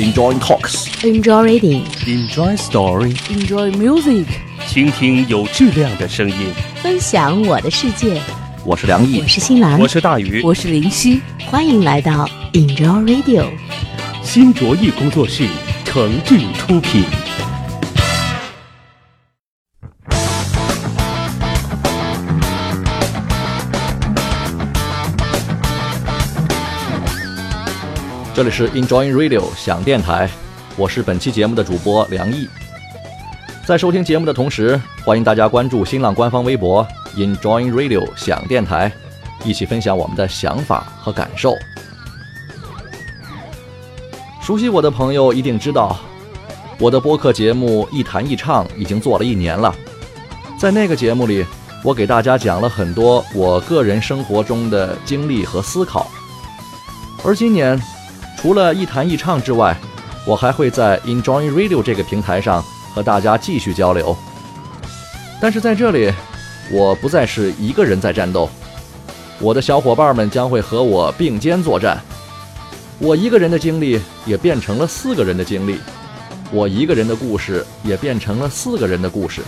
Enjoy talks. Enjoy reading. Enjoy story. Enjoy music. 倾听有质量的声音。分享我的世界。我是梁毅我，是新兰。我是大鱼，我是林夕。欢迎来到 Enjoy Radio。新卓艺工作室诚挚出品。这里是 Enjoy Radio 想电台，我是本期节目的主播梁毅。在收听节目的同时，欢迎大家关注新浪官方微博 Enjoy Radio 想电台，一起分享我们的想法和感受。熟悉我的朋友一定知道，我的播客节目《一谈一唱》已经做了一年了。在那个节目里，我给大家讲了很多我个人生活中的经历和思考。而今年，除了一谈一唱之外，我还会在 Enjoy Radio 这个平台上和大家继续交流。但是在这里，我不再是一个人在战斗，我的小伙伴们将会和我并肩作战。我一个人的经历也变成了四个人的经历，我一个人的故事也变成了四个人的故事。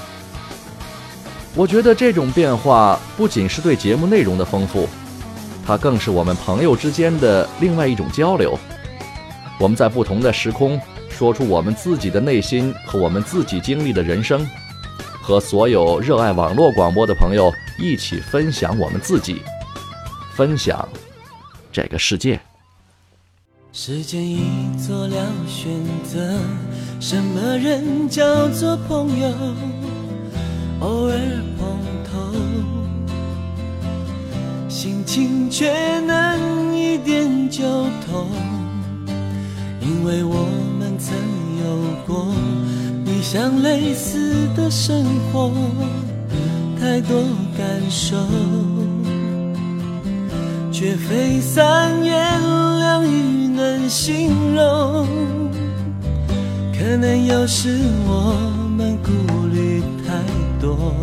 我觉得这种变化不仅是对节目内容的丰富，它更是我们朋友之间的另外一种交流。我们在不同的时空说出我们自己的内心和我们自己经历的人生，和所有热爱网络广播的朋友一起分享我们自己，分享这个世界。时间已做了选择，什么人叫做朋友？偶尔碰头，心情却能一点就通，因为我们曾有过你想类似的生活，太多感受。却非三言两语能形容。可能有时我们顾虑太多，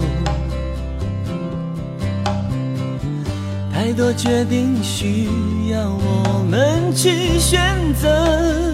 太多决定需要我们去选择，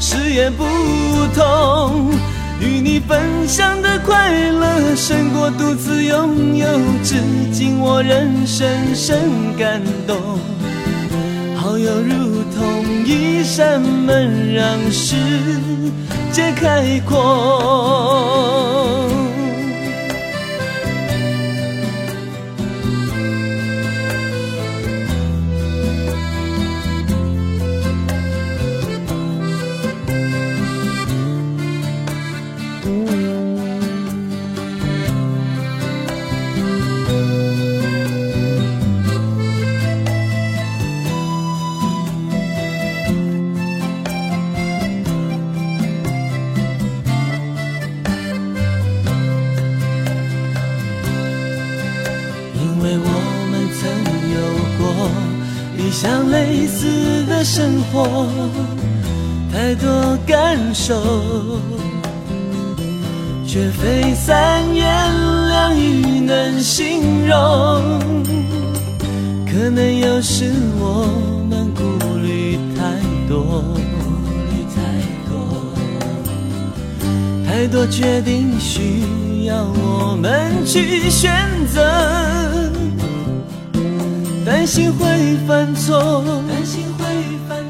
誓言不同。与你分享的快乐胜过独自拥有，至今我仍深深感动。好友如同一扇门，让世界开阔。活，太多感受，却非三言两语能形容。可能有时我们顾虑太多，太多决定需要我们去选择。担心会犯错，担心会犯错，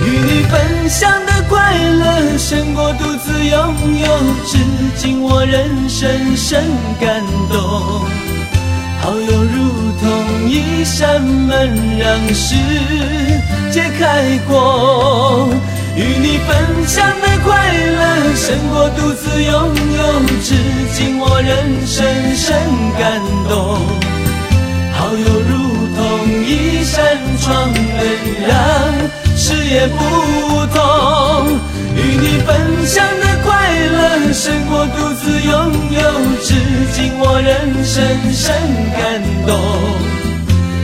与你分享的快乐胜过独自拥有，至今我仍深深感动。好友如同一扇门，让世界开阔。与你分享的快乐，胜过独自拥有，至今我仍深深感动。好友如同一扇窗门，让视野不同。与你分享的快乐，胜过独自拥有，至今我仍深深感动。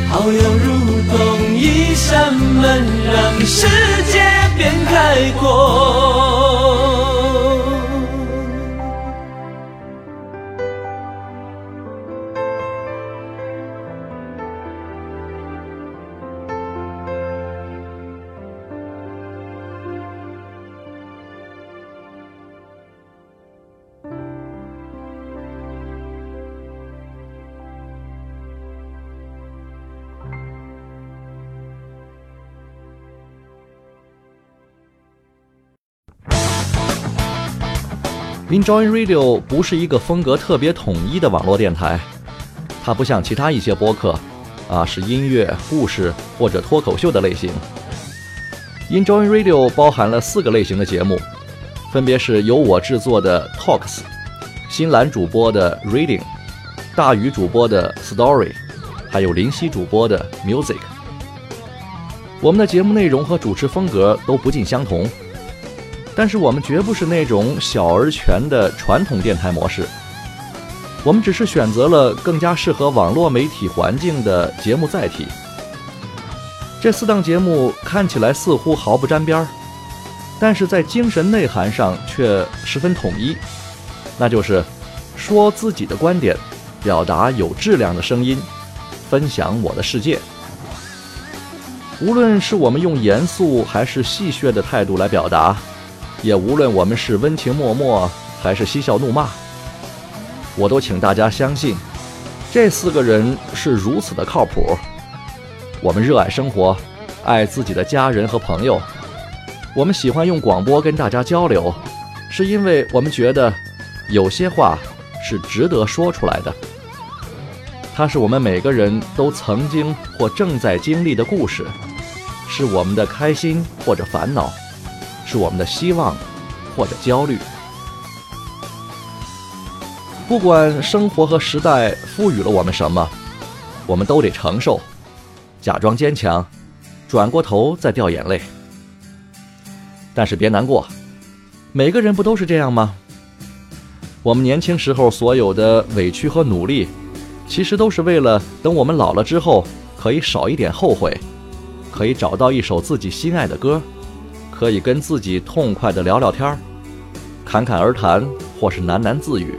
好友如同一扇门，让世界变开阔。Enjoy Radio 不是一个风格特别统一的网络电台，它不像其他一些播客，啊是音乐、故事或者脱口秀的类型。Enjoy Radio 包含了四个类型的节目，分别是由我制作的 Talks、新兰主播的 Reading、大宇主播的 Story，还有林夕主播的 Music。我们的节目内容和主持风格都不尽相同。但是我们绝不是那种小而全的传统电台模式，我们只是选择了更加适合网络媒体环境的节目载体。这四档节目看起来似乎毫不沾边儿，但是在精神内涵上却十分统一，那就是说自己的观点，表达有质量的声音，分享我的世界。无论是我们用严肃还是戏谑的态度来表达。也无论我们是温情脉脉还是嬉笑怒骂，我都请大家相信，这四个人是如此的靠谱。我们热爱生活，爱自己的家人和朋友。我们喜欢用广播跟大家交流，是因为我们觉得有些话是值得说出来的。它是我们每个人都曾经或正在经历的故事，是我们的开心或者烦恼。是我们的希望，或者焦虑。不管生活和时代赋予了我们什么，我们都得承受，假装坚强，转过头再掉眼泪。但是别难过，每个人不都是这样吗？我们年轻时候所有的委屈和努力，其实都是为了等我们老了之后，可以少一点后悔，可以找到一首自己心爱的歌。可以跟自己痛快的聊聊天儿，侃侃而谈，或是喃喃自语。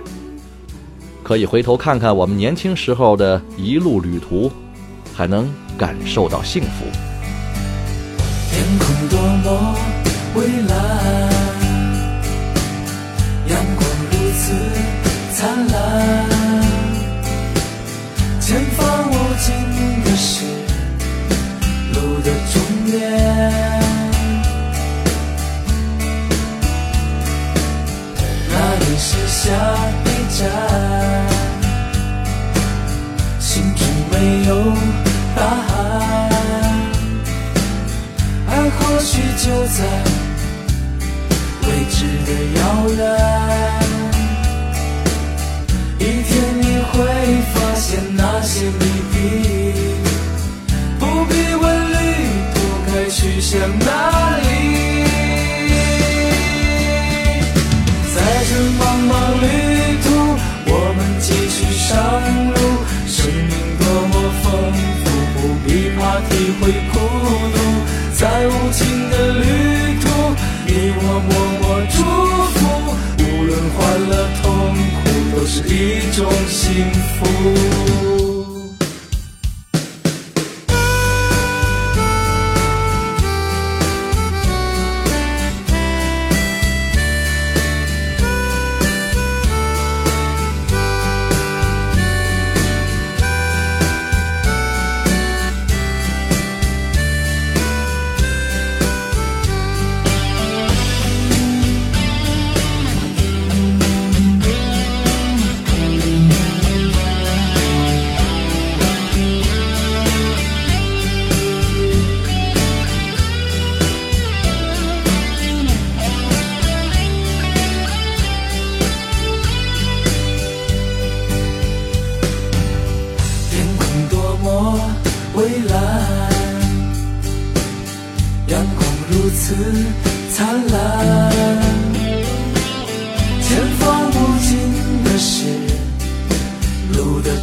可以回头看看我们年轻时候的一路旅途，还能感受到幸福。天空多么蔚蓝，阳光如此灿烂，前方无尽的是路的终点。是下一站，心中没有答案，爱或许就在未知的遥远。一天你会发现那些谜底，不必问旅途该去向哪会孤独。在无尽的旅途，你我默默祝福。无论欢乐痛苦，都是一种幸福。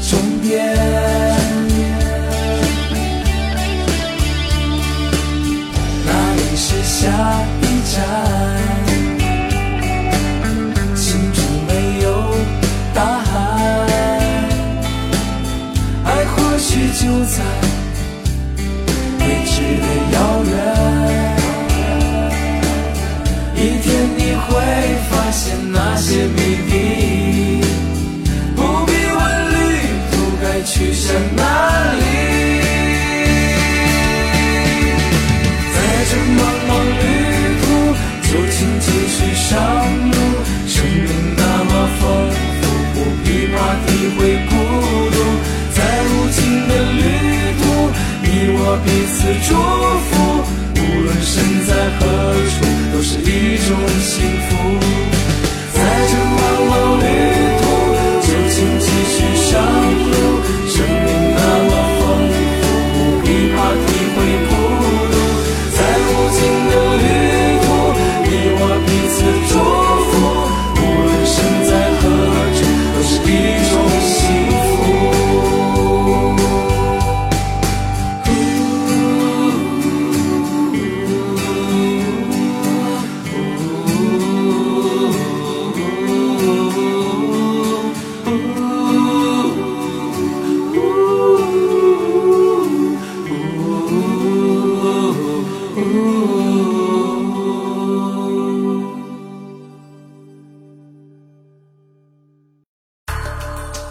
终点，那里是下一站。心中没有答案，爱或许就在未知的遥远。一天你会发现那些谜底，去向哪里。在这茫茫旅途，就请继续上路。生命那么丰富，不必怕体会孤独。在无尽的旅途，你我彼此祝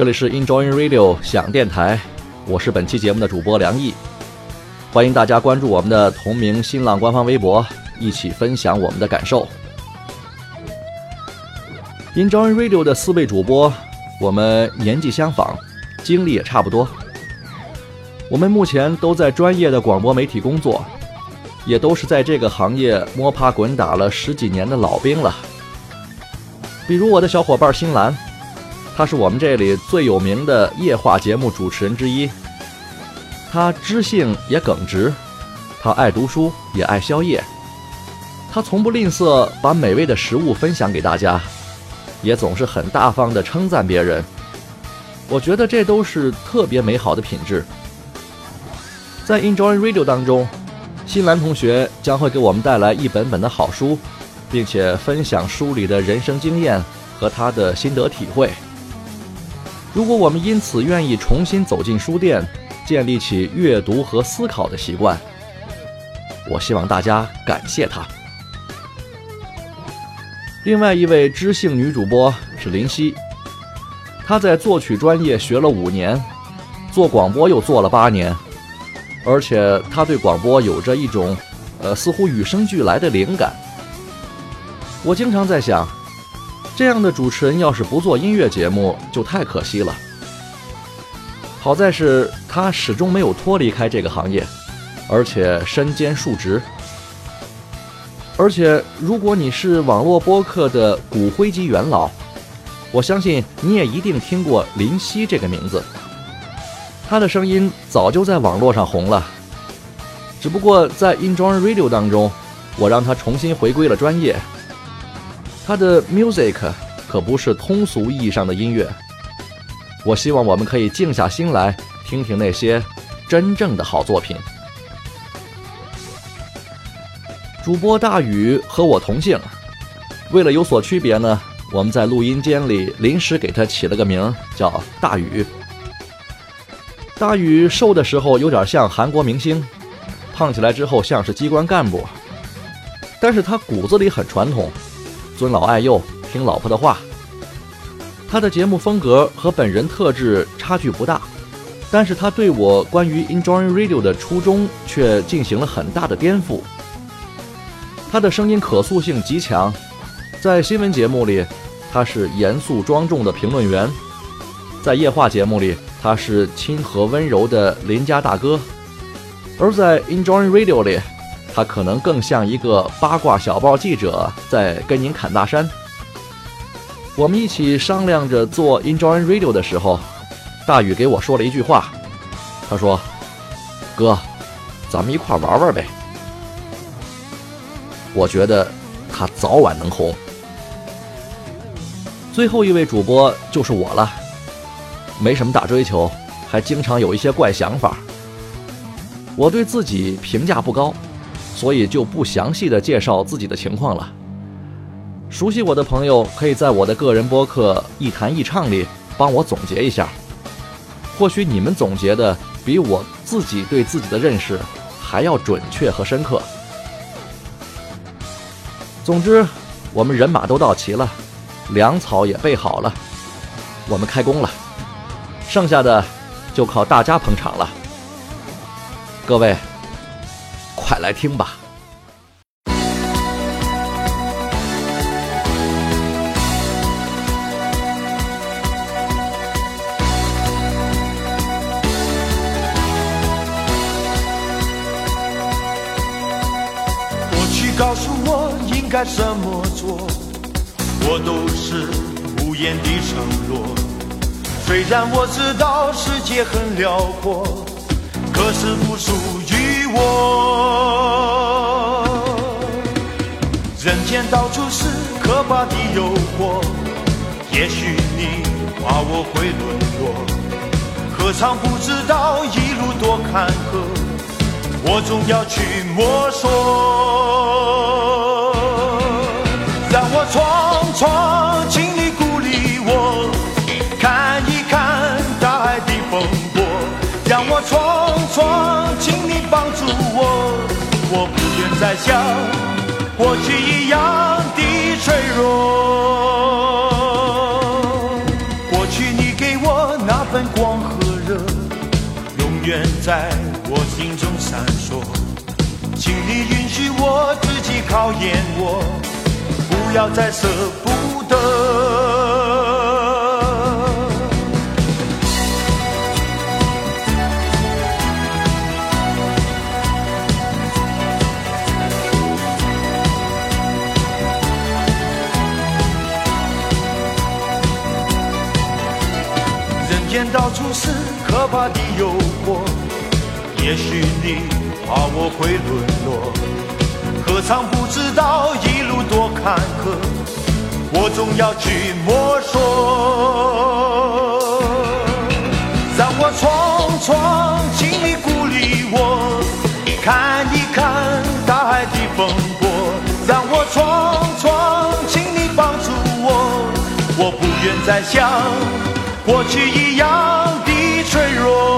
这里是 Enjoy Radio 响电台，我是本期节目的主播梁毅，欢迎大家关注我们的同名新浪官方微博，一起分享我们的感受。Enjoy Radio 的四位主播，我们年纪相仿，经历也差不多。我们目前都在专业的广播媒体工作，也都是在这个行业摸爬滚打了十几年的老兵了。比如我的小伙伴新兰。他是我们这里最有名的夜话节目主持人之一。他知性也耿直，他爱读书也爱宵夜，他从不吝啬把美味的食物分享给大家，也总是很大方的称赞别人。我觉得这都是特别美好的品质。在 Enjoy Radio 当中，新兰同学将会给我们带来一本本的好书，并且分享书里的人生经验和他的心得体会。如果我们因此愿意重新走进书店，建立起阅读和思考的习惯，我希望大家感谢他。另外一位知性女主播是林夕，她在作曲专业学了五年，做广播又做了八年，而且她对广播有着一种，呃，似乎与生俱来的灵感。我经常在想。这样的主持人要是不做音乐节目，就太可惜了。好在是他始终没有脱离开这个行业，而且身兼数职。而且，如果你是网络播客的骨灰级元老，我相信你也一定听过林夕这个名字。他的声音早就在网络上红了，只不过在 Enjoy Radio 当中，我让他重新回归了专业。他的 music 可不是通俗意义上的音乐，我希望我们可以静下心来听听那些真正的好作品。主播大宇和我同姓，为了有所区别呢，我们在录音间里临时给他起了个名，叫大宇。大宇瘦的时候有点像韩国明星，胖起来之后像是机关干部，但是他骨子里很传统。尊老爱幼，听老婆的话。他的节目风格和本人特质差距不大，但是他对我关于 Enjoy Radio 的初衷却进行了很大的颠覆。他的声音可塑性极强，在新闻节目里，他是严肃庄重的评论员；在夜话节目里，他是亲和温柔的邻家大哥；而在 Enjoy Radio 里，他可能更像一个八卦小报记者，在跟您侃大山。我们一起商量着做 Enjoy Radio 的时候。大宇给我说了一句话，他说：“哥，咱们一块玩玩呗。”我觉得他早晚能红。最后一位主播就是我了，没什么大追求，还经常有一些怪想法。我对自己评价不高，所以就不详细的介绍自己的情况了。熟悉我的朋友可以在我的个人播客《一谈一唱》里帮我总结一下。或许你们总结的比我自己对自己的认识还要准确和深刻。总之，我们人马都到齐了，粮草也备好了，我们开工了，剩下的就靠大家捧场了。各位，快来听吧！过去告诉我应该怎么做，我都是无言的承诺。虽然我知道世界很辽阔，可是不属于我。人间到处是可怕的诱惑，也许你怕我会沦落，何尝不知道一路多坎坷。我总要去摸索，像过去一样的脆弱。过去你给我那份光和热，永远在我心中。闪烁，请你允许我自己考验我，不要再舍不得。怕的诱惑。也许你怕我会沦落，何尝不知道一路多坎坷，我总要去摸索。让我闯闯，请你鼓励我，看一看大海的风波。让我闯闯，请你帮助我，我不愿再像过去一脆弱。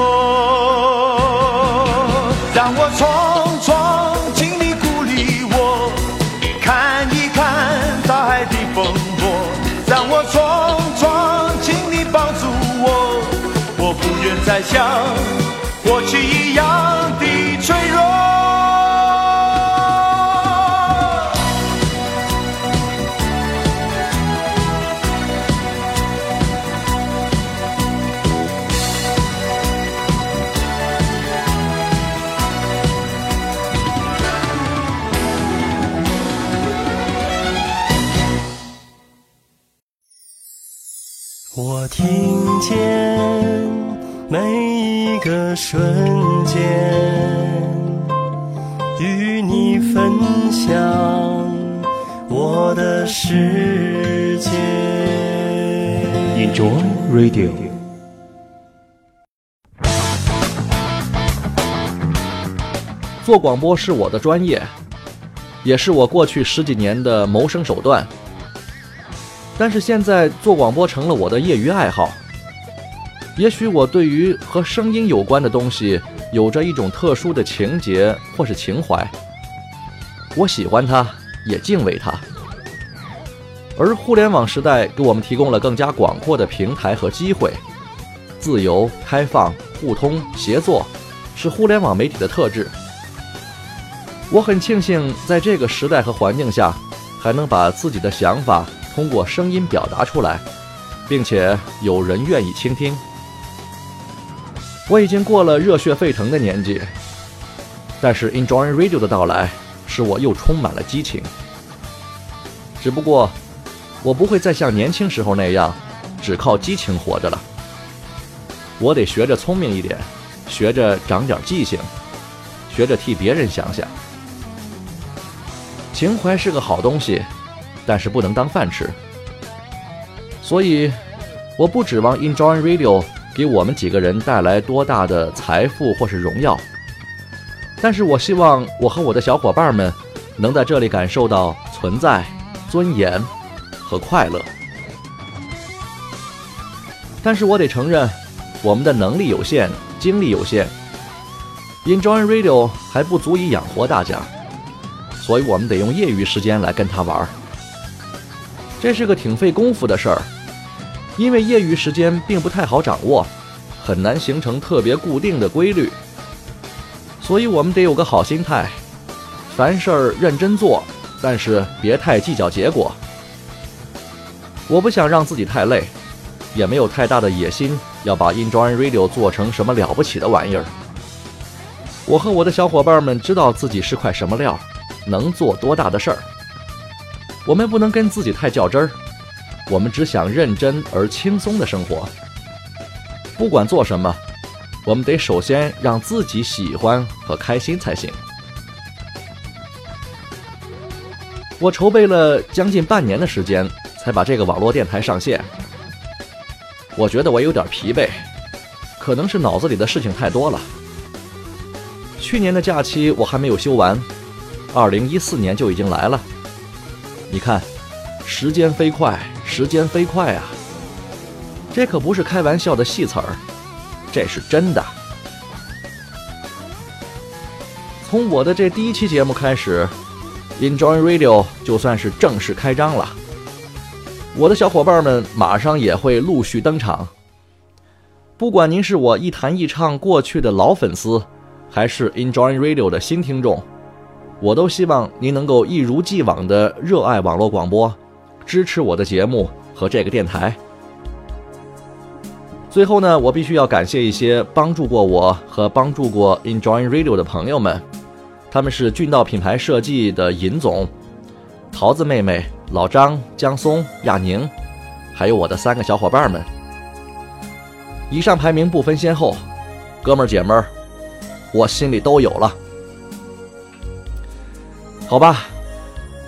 听见每一个瞬间，与你分享我的世界。Enjoy Radio。做广播是我的专业，也是我过去十几年的谋生手段。但是现在做广播成了我的业余爱好。也许我对于和声音有关的东西有着一种特殊的情结或是情怀，我喜欢它，也敬畏它。而互联网时代给我们提供了更加广阔的平台和机会，自由、开放、互通协作，是互联网媒体的特质。我很庆幸在这个时代和环境下，还能把自己的想法通过声音表达出来，并且有人愿意倾听。我已经过了热血沸腾的年纪，但是 Enjoy Radio 的到来，使我又充满了激情。只不过，我不会再像年轻时候那样，只靠激情活着了。我得学着聪明一点，学着长点记性，学着替别人想想。情怀是个好东西，但是不能当饭吃。所以，我不指望 Enjoy Radio 给我们几个人带来多大的财富或是荣耀，但是我希望我和我的小伙伴们能在这里感受到存在、尊严和快乐。但是我得承认，我们的能力有限，精力有限，Enjoy Radio 还不足以养活大家。所以我们得用业余时间来跟他玩儿这是个挺费功夫的事儿，因为业余时间并不太好掌握，很难形成特别固定的规律。所以我们得有个好心态，凡事儿认真做，但是别太计较结果。我不想让自己太累，也没有太大的野心要把 Enjoy Radio 做成什么了不起的玩意儿。我和我的小伙伴们知道自己是块什么料。能做多大的事儿？我们不能跟自己太较真儿，我们只想认真而轻松的生活。不管做什么，我们得首先让自己喜欢和开心才行。我筹备了将近半年的时间，才把这个网络电台上线。我觉得我有点疲惫，可能是脑子里的事情太多了。去年的假期我还没有休完。二零一四年就已经来了，你看，时间飞快，时间飞快啊！这可不是开玩笑的戏词儿，这是真的。从我的这第一期节目开始，Enjoy Radio 就算是正式开张了。我的小伙伴们马上也会陆续登场。不管您是我一弹一唱过去的老粉丝，还是 Enjoy Radio 的新听众。我都希望您能够一如既往的热爱网络广播，支持我的节目和这个电台。最后呢，我必须要感谢一些帮助过我和帮助过 Enjoy Radio 的朋友们，他们是俊道品牌设计的尹总、桃子妹妹、老张、江松、亚宁，还有我的三个小伙伴们。以上排名不分先后，哥们儿姐们儿，我心里都有了。好吧，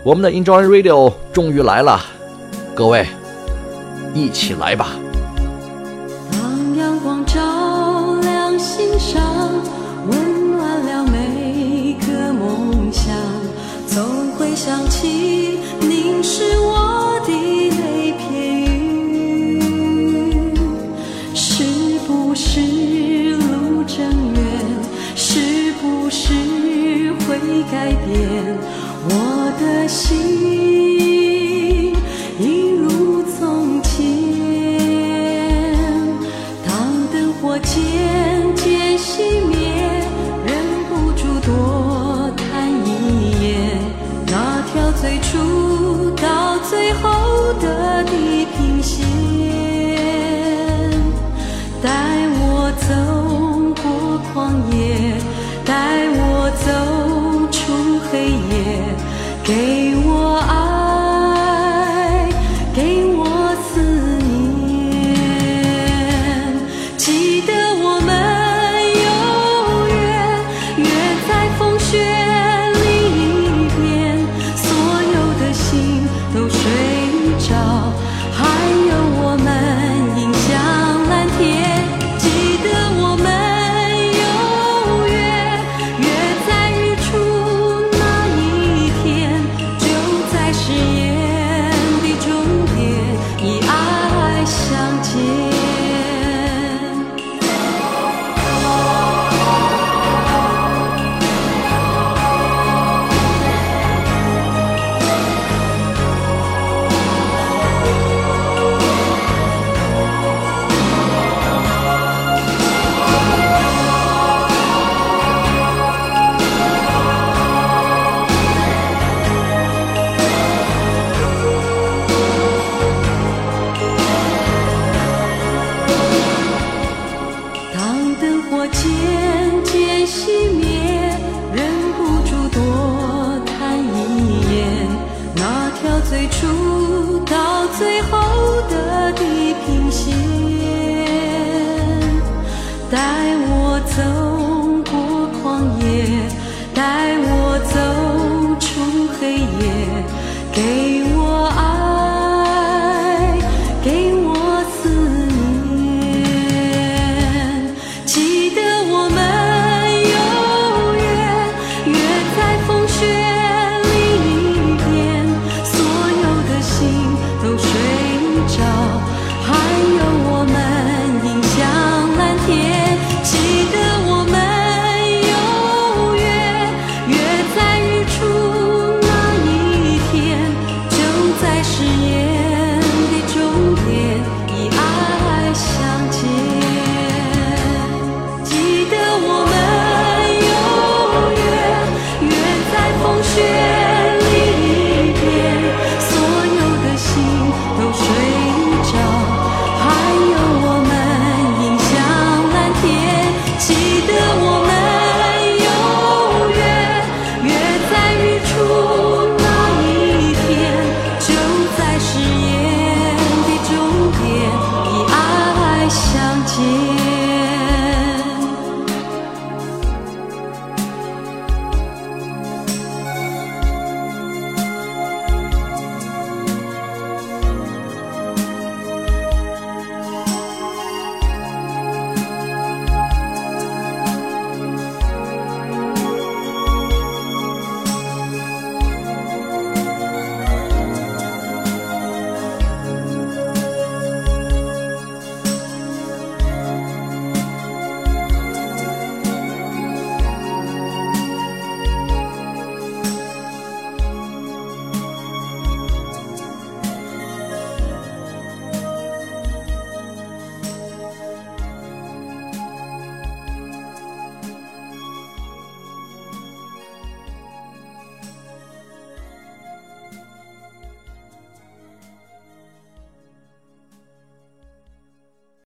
我们的 Enjoy Radio 终于来了，各位，一起来吧。当阳光照亮心上，温暖了每个梦想，总会想起凝视